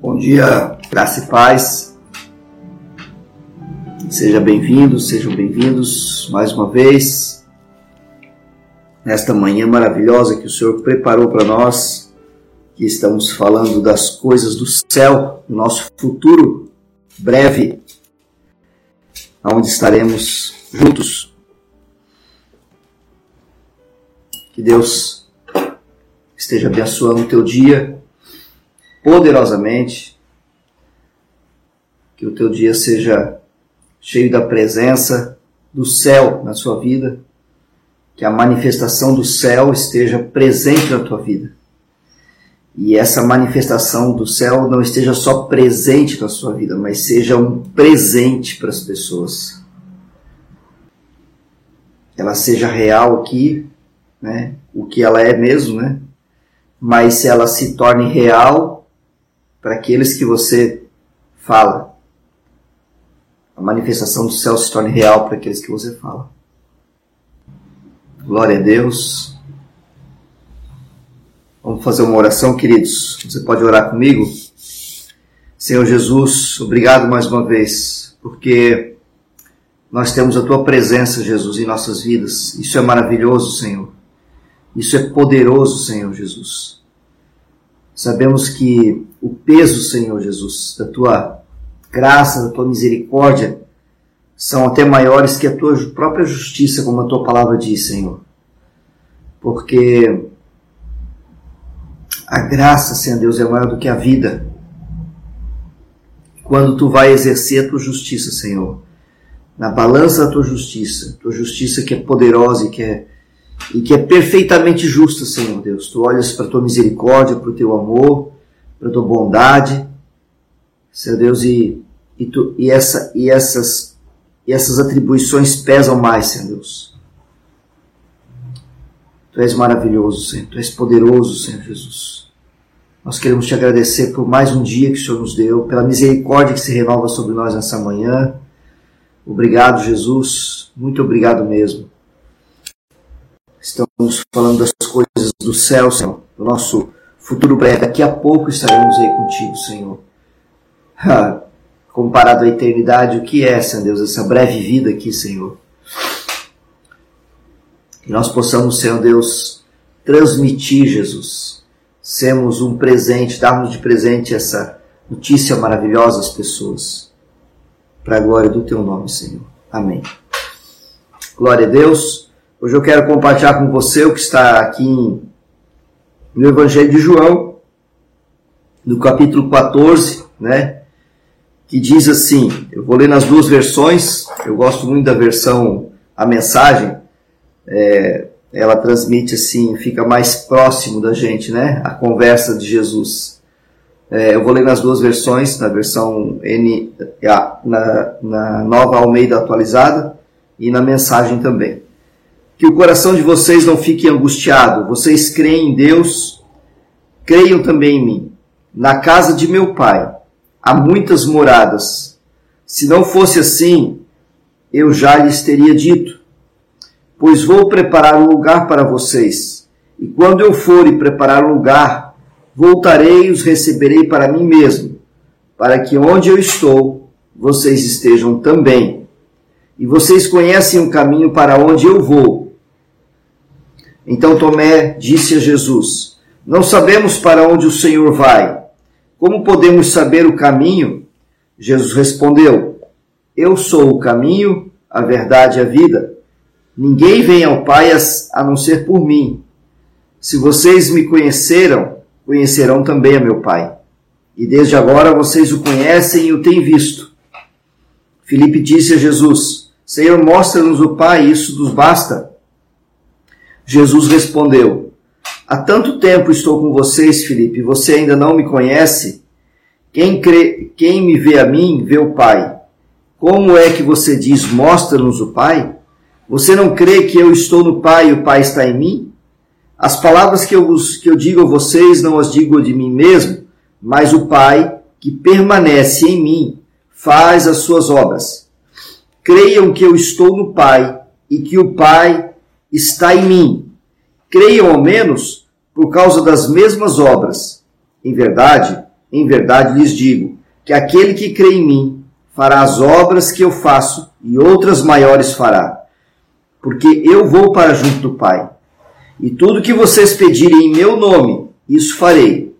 Bom dia, graça e paz. Seja bem-vindo, sejam bem-vindos mais uma vez nesta manhã maravilhosa que o Senhor preparou para nós, que estamos falando das coisas do céu, do nosso futuro breve, onde estaremos juntos. Que Deus esteja abençoando o teu dia poderosamente, que o teu dia seja cheio da presença do céu na sua vida, que a manifestação do céu esteja presente na tua vida. E essa manifestação do céu não esteja só presente na sua vida, mas seja um presente para as pessoas. Ela seja real aqui, né? O que ela é mesmo, né? Mas se ela se torne real para aqueles que você fala. A manifestação do céu se torne real para aqueles que você fala. Glória a Deus. Vamos fazer uma oração, queridos. Você pode orar comigo? Senhor Jesus, obrigado mais uma vez, porque nós temos a tua presença, Jesus, em nossas vidas. Isso é maravilhoso, Senhor. Isso é poderoso, Senhor Jesus. Sabemos que o peso, Senhor Jesus, da tua graça, da tua misericórdia, são até maiores que a tua própria justiça, como a tua palavra diz, Senhor. Porque a graça, Senhor Deus, é maior do que a vida. Quando tu vai exercer a tua justiça, Senhor, na balança da tua justiça, tua justiça que é poderosa e que é, e que é perfeitamente justa, Senhor Deus. Tu olhas para a tua misericórdia, para o teu amor, para a tua bondade, Senhor Deus, e, e, tu, e, essa, e essas e essas atribuições pesam mais, Senhor Deus. Tu és maravilhoso, Senhor. Tu és poderoso, Senhor Jesus. Nós queremos te agradecer por mais um dia que o Senhor nos deu, pela misericórdia que se renova sobre nós nessa manhã. Obrigado, Jesus. Muito obrigado mesmo. Estamos falando das coisas do céu, Senhor, do nosso futuro breve. Daqui a pouco estaremos aí contigo, Senhor. comparado à eternidade, o que é, Senhor Deus, essa breve vida aqui, Senhor. Que nós possamos, Senhor Deus, transmitir, Jesus, sermos um presente, darmos de presente essa notícia maravilhosa às pessoas, para a glória do Teu nome, Senhor. Amém. Glória a Deus. Hoje eu quero compartilhar com você o que está aqui no Evangelho de João, no capítulo 14, né? que diz assim: eu vou ler nas duas versões, eu gosto muito da versão A Mensagem, é, ela transmite assim, fica mais próximo da gente, né? A conversa de Jesus. É, eu vou ler nas duas versões, na versão N, na, na nova Almeida atualizada e na mensagem também. Que o coração de vocês não fique angustiado, vocês creem em Deus, creiam também em mim. Na casa de meu pai há muitas moradas. Se não fosse assim, eu já lhes teria dito. Pois vou preparar um lugar para vocês. E quando eu for e preparar um lugar, voltarei e os receberei para mim mesmo, para que onde eu estou, vocês estejam também. E vocês conhecem o caminho para onde eu vou. Então Tomé disse a Jesus: Não sabemos para onde o Senhor vai como podemos saber o caminho? Jesus respondeu: Eu sou o caminho, a verdade e a vida. Ninguém vem ao Pai a não ser por mim. Se vocês me conheceram, conhecerão também a meu Pai. E desde agora vocês o conhecem e o têm visto. Filipe disse a Jesus: Senhor, mostra-nos o Pai, isso nos basta. Jesus respondeu: Há tanto tempo estou com vocês, Felipe, você ainda não me conhece? Quem, crê, quem me vê a mim, vê o Pai. Como é que você diz, mostra-nos o Pai? Você não crê que eu estou no Pai e o Pai está em mim? As palavras que eu, que eu digo a vocês não as digo de mim mesmo, mas o Pai, que permanece em mim, faz as suas obras. Creiam que eu estou no Pai e que o Pai está em mim creiam ao menos por causa das mesmas obras. Em verdade, em verdade lhes digo que aquele que crê em mim fará as obras que eu faço e outras maiores fará, porque eu vou para junto do Pai. E tudo que vocês pedirem em meu nome, isso farei,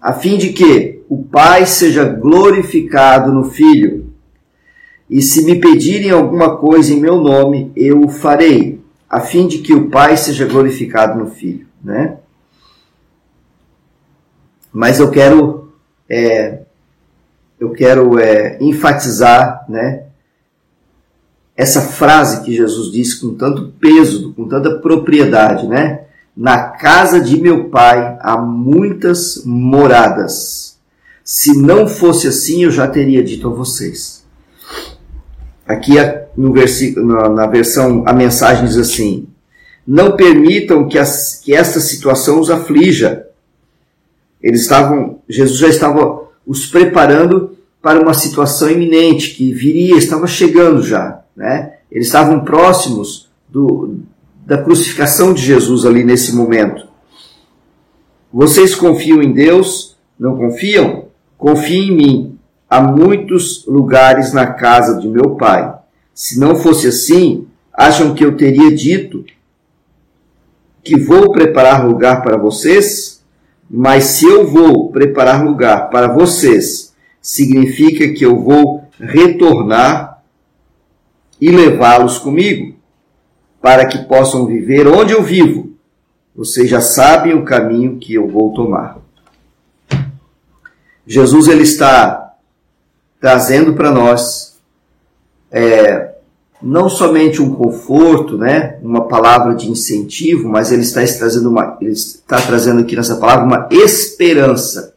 a fim de que o Pai seja glorificado no Filho. E se me pedirem alguma coisa em meu nome, eu o farei, a fim de que o Pai seja glorificado no Filho, né? Mas eu quero é, eu quero é, enfatizar, né? Essa frase que Jesus disse com tanto peso, com tanta propriedade, né? Na casa de meu pai há muitas moradas. Se não fosse assim, eu já teria dito a vocês. Aqui no versículo, na versão, a mensagem diz assim: Não permitam que, as, que esta situação os aflija. Eles estavam, Jesus já estava os preparando para uma situação iminente que viria, estava chegando já. Né? Eles estavam próximos do, da crucificação de Jesus ali nesse momento. Vocês confiam em Deus? Não confiam? Confiem em mim. Há muitos lugares na casa de meu pai. Se não fosse assim, acham que eu teria dito que vou preparar lugar para vocês? Mas se eu vou preparar lugar para vocês, significa que eu vou retornar e levá-los comigo, para que possam viver onde eu vivo. Vocês já sabem o caminho que eu vou tomar. Jesus ele está trazendo para nós é, não somente um conforto, né, uma palavra de incentivo, mas ele está trazendo uma, ele está trazendo aqui nessa palavra uma esperança.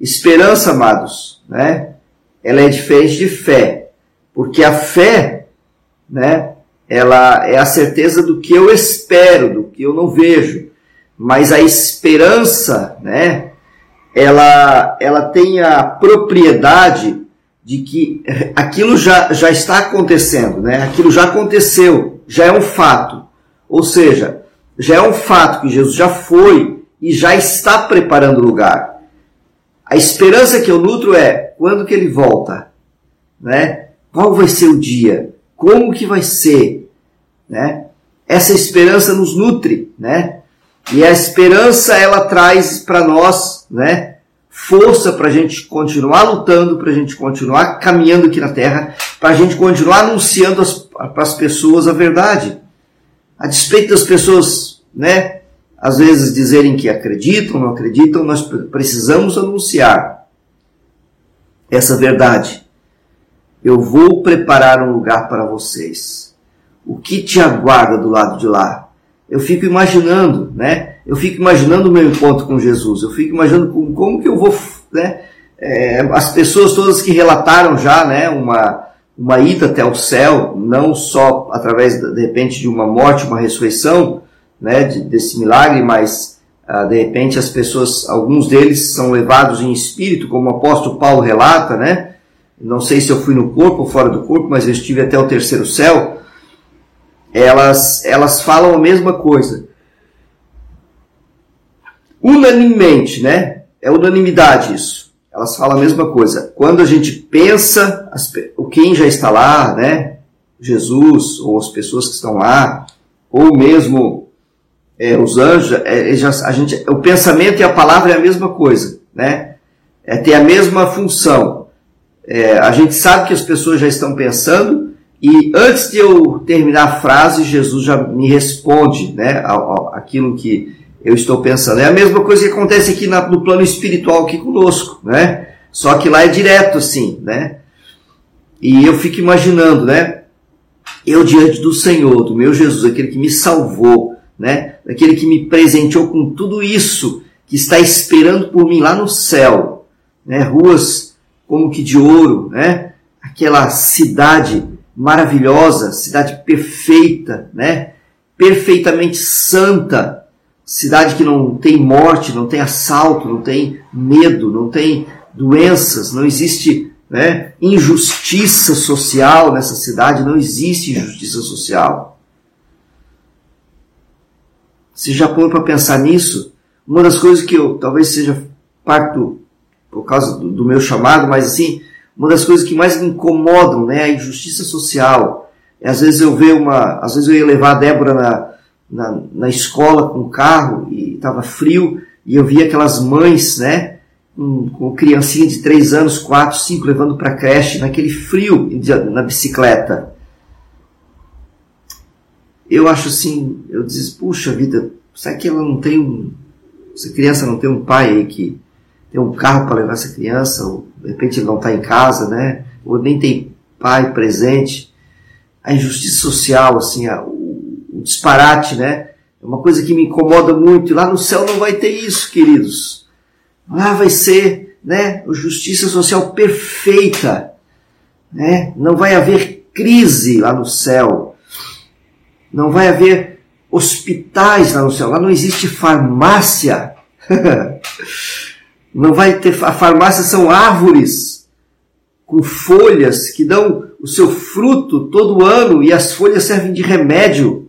Esperança, amados, né, ela é diferente de fé, porque a fé, né, ela é a certeza do que eu espero, do que eu não vejo, mas a esperança, né, ela, ela tem a propriedade de que aquilo já, já está acontecendo, né? aquilo já aconteceu, já é um fato. Ou seja, já é um fato que Jesus já foi e já está preparando o lugar. A esperança que eu nutro é quando que ele volta, né? Qual vai ser o dia? Como que vai ser, né? Essa esperança nos nutre, né? E a esperança ela traz para nós, né? Força para a gente continuar lutando, para a gente continuar caminhando aqui na Terra, para a gente continuar anunciando para as pessoas a verdade. A despeito das pessoas, né, às vezes dizerem que acreditam, não acreditam, nós precisamos anunciar essa verdade. Eu vou preparar um lugar para vocês. O que te aguarda do lado de lá? Eu fico imaginando, né? Eu fico imaginando o meu encontro com Jesus, eu fico imaginando como, como que eu vou, né? É, as pessoas todas que relataram já, né, uma, uma ida até o céu, não só através, de repente, de uma morte, uma ressurreição, né, de, desse milagre, mas ah, de repente as pessoas, alguns deles são levados em espírito, como o apóstolo Paulo relata, né? Não sei se eu fui no corpo ou fora do corpo, mas eu estive até o terceiro céu. Elas, elas falam a mesma coisa unanimemente, né? É unanimidade isso. Elas falam a mesma coisa. Quando a gente pensa, as, quem já está lá, né? Jesus, ou as pessoas que estão lá, ou mesmo é, os anjos, é, é já, a gente, o pensamento e a palavra é a mesma coisa, né? É, tem a mesma função. É, a gente sabe que as pessoas já estão pensando e antes de eu terminar a frase, Jesus já me responde, né? Aquilo que eu estou pensando. É a mesma coisa que acontece aqui na, no plano espiritual aqui conosco, né? Só que lá é direto assim, né? E eu fico imaginando, né? Eu diante do Senhor, do meu Jesus, aquele que me salvou, né? Aquele que me presenteou com tudo isso, que está esperando por mim lá no céu, né? Ruas como que de ouro, né? Aquela cidade maravilhosa, cidade perfeita, né? Perfeitamente santa, cidade que não tem morte, não tem assalto, não tem medo, não tem doenças, não existe né, injustiça social nessa cidade, não existe injustiça social. Você já põe para pensar nisso? Uma das coisas que eu talvez seja parto por causa do, do, meu chamado, mas assim, uma das coisas que mais me incomodam, né, a injustiça social. É, às vezes eu vejo uma, às vezes eu ia levar a Débora na, na, na escola com o carro e estava frio e eu via aquelas mães, né, com, com criancinha de 3 anos, 4, 5, levando para creche naquele frio na bicicleta. Eu acho assim, eu disse, puxa vida, será que ela não tem um, essa criança não tem um pai aí que tem um carro para levar essa criança, ou de repente ele não está em casa, né? Ou nem tem pai presente. A injustiça social, assim, a, o disparate, né? É uma coisa que me incomoda muito. Lá no céu não vai ter isso, queridos. Lá vai ser, né? Justiça social perfeita, né? Não vai haver crise lá no céu. Não vai haver hospitais lá no céu. Lá não existe farmácia. Não vai ter. A farmácia são árvores com folhas que dão o seu fruto todo ano e as folhas servem de remédio.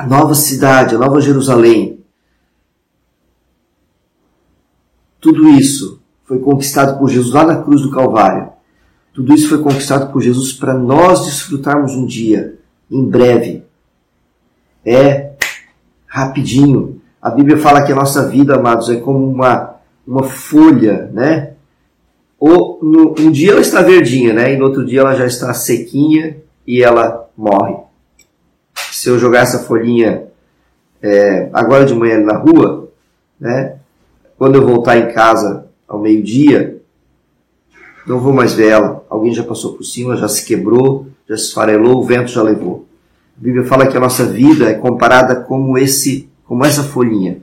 A nova cidade, a nova Jerusalém. Tudo isso foi conquistado por Jesus lá na cruz do Calvário. Tudo isso foi conquistado por Jesus para nós desfrutarmos um dia, em breve. É rapidinho, a Bíblia fala que a nossa vida, amados, é como uma, uma folha, né? Ou no, um dia ela está verdinha, né? E no outro dia ela já está sequinha e ela morre. Se eu jogar essa folhinha é, agora de manhã na rua, né? Quando eu voltar em casa ao meio-dia, não vou mais ver ela. Alguém já passou por cima, já se quebrou, já se esfarelou, o vento já levou. A Bíblia fala que a nossa vida é comparada como esse como essa folhinha.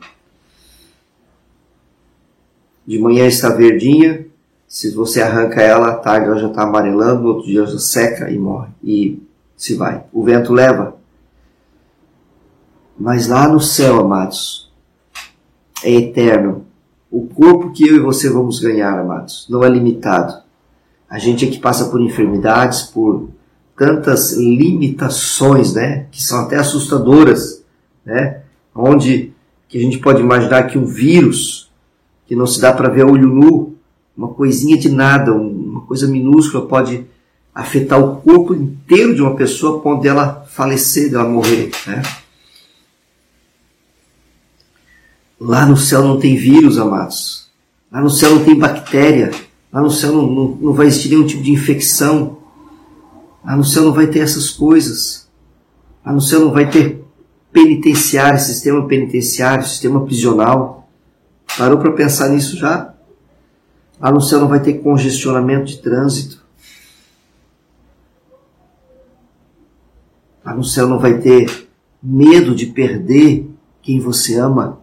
De manhã está verdinha, se você arranca ela, à tarde ela já está amarelando, no outro dia ela já seca e morre. E se vai. O vento leva. Mas lá no céu, amados, é eterno. O corpo que eu e você vamos ganhar, amados, não é limitado. A gente é que passa por enfermidades, por tantas limitações, né, que são até assustadoras, né? onde que a gente pode imaginar que um vírus, que não se dá para ver a olho nu, uma coisinha de nada, uma coisa minúscula pode afetar o corpo inteiro de uma pessoa, ponto dela falecer, dela morrer. Né? Lá no céu não tem vírus, amados. Lá no céu não tem bactéria. Lá no céu não, não, não vai existir nenhum tipo de infecção. Lá no céu não vai ter essas coisas. Lá no céu não vai ter penitenciário, sistema penitenciário, sistema prisional. Parou para pensar nisso já? Lá no céu não vai ter congestionamento de trânsito. Lá no céu não vai ter medo de perder quem você ama.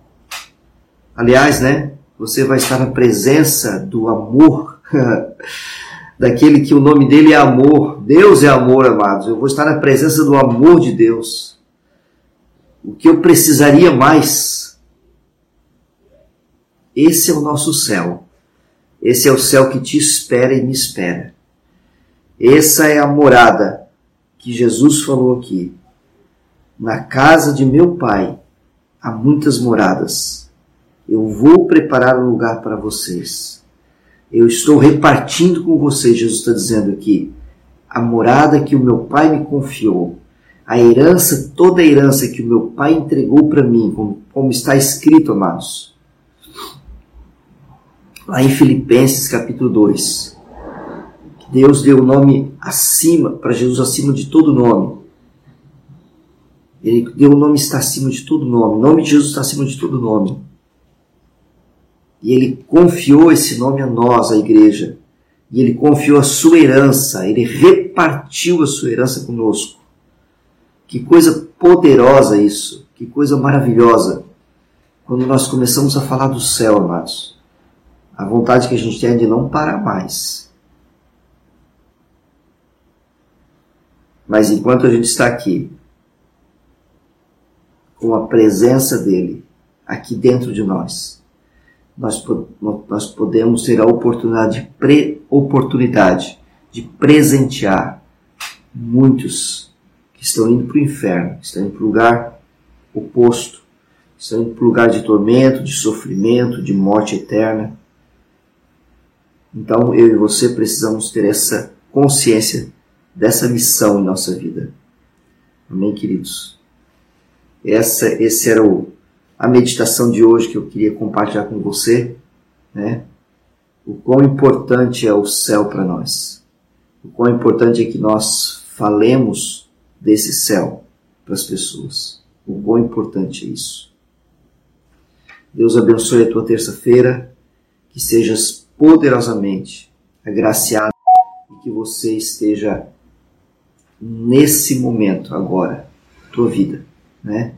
Aliás, né? Você vai estar na presença do amor, daquele que o nome dele é amor. Deus é amor, amados. Eu vou estar na presença do amor de Deus o que eu precisaria mais. Esse é o nosso céu. Esse é o céu que te espera e me espera. Essa é a morada que Jesus falou aqui. Na casa de meu Pai há muitas moradas. Eu vou preparar um lugar para vocês. Eu estou repartindo com vocês, Jesus está dizendo aqui, a morada que o meu Pai me confiou a herança, toda a herança que o meu pai entregou para mim, como, como está escrito, amados. Lá em Filipenses capítulo 2. Deus deu o nome acima, para Jesus acima de todo nome. Ele deu o nome está acima de todo nome. O nome de Jesus está acima de todo nome. E ele confiou esse nome a nós, a igreja. E ele confiou a sua herança, ele repartiu a sua herança conosco. Que coisa poderosa isso, que coisa maravilhosa. Quando nós começamos a falar do céu, amados, a vontade que a gente tem é de não parar mais. Mas enquanto a gente está aqui, com a presença dele aqui dentro de nós, nós, nós podemos ter a oportunidade, pre, oportunidade de presentear muitos que estão indo para o inferno, estão indo para o lugar oposto. Estão indo para o lugar de tormento, de sofrimento, de morte eterna. Então eu e você precisamos ter essa consciência dessa missão em nossa vida. Amém, queridos? Essa, esse era o, a meditação de hoje que eu queria compartilhar com você, né? O quão importante é o céu para nós. O quão importante é que nós falemos desse céu para as pessoas. O quão importante é isso. Deus abençoe a tua terça-feira, que sejas poderosamente agraciado e que você esteja nesse momento agora, tua vida, né?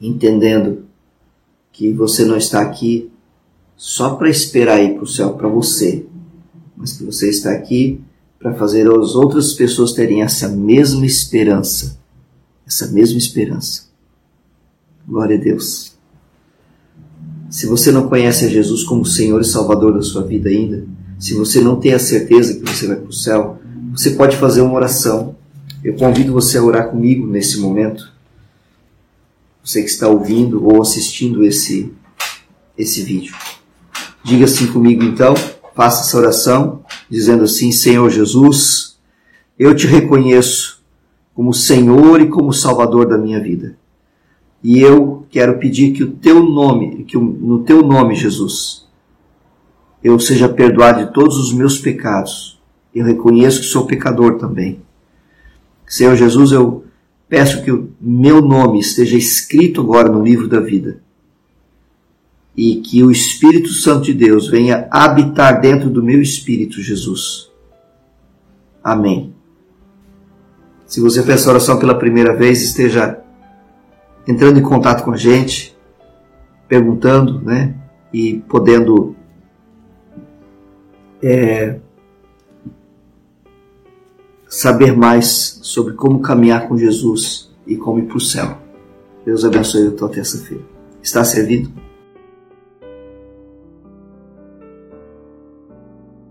Entendendo que você não está aqui só para esperar ir para o céu para você, mas que você está aqui para fazer as outras pessoas terem essa mesma esperança, essa mesma esperança. Glória a Deus. Se você não conhece a Jesus como Senhor e Salvador da sua vida ainda, se você não tem a certeza que você vai para o céu, você pode fazer uma oração. Eu convido você a orar comigo nesse momento. Você que está ouvindo ou assistindo esse, esse vídeo. Diga assim comigo então, faça essa oração, dizendo assim: Senhor Jesus, eu te reconheço como Senhor e como Salvador da minha vida. E eu quero pedir que o teu nome, que no teu nome, Jesus, eu seja perdoado de todos os meus pecados. Eu reconheço que sou pecador também. Senhor Jesus, eu peço que o meu nome esteja escrito agora no livro da vida e que o Espírito Santo de Deus venha habitar dentro do meu espírito, Jesus. Amém. Se você fez a oração pela primeira vez, esteja entrando em contato com a gente, perguntando, né? E podendo é, saber mais sobre como caminhar com Jesus e como ir para o céu. Deus abençoe a tua terça-feira. Está servido?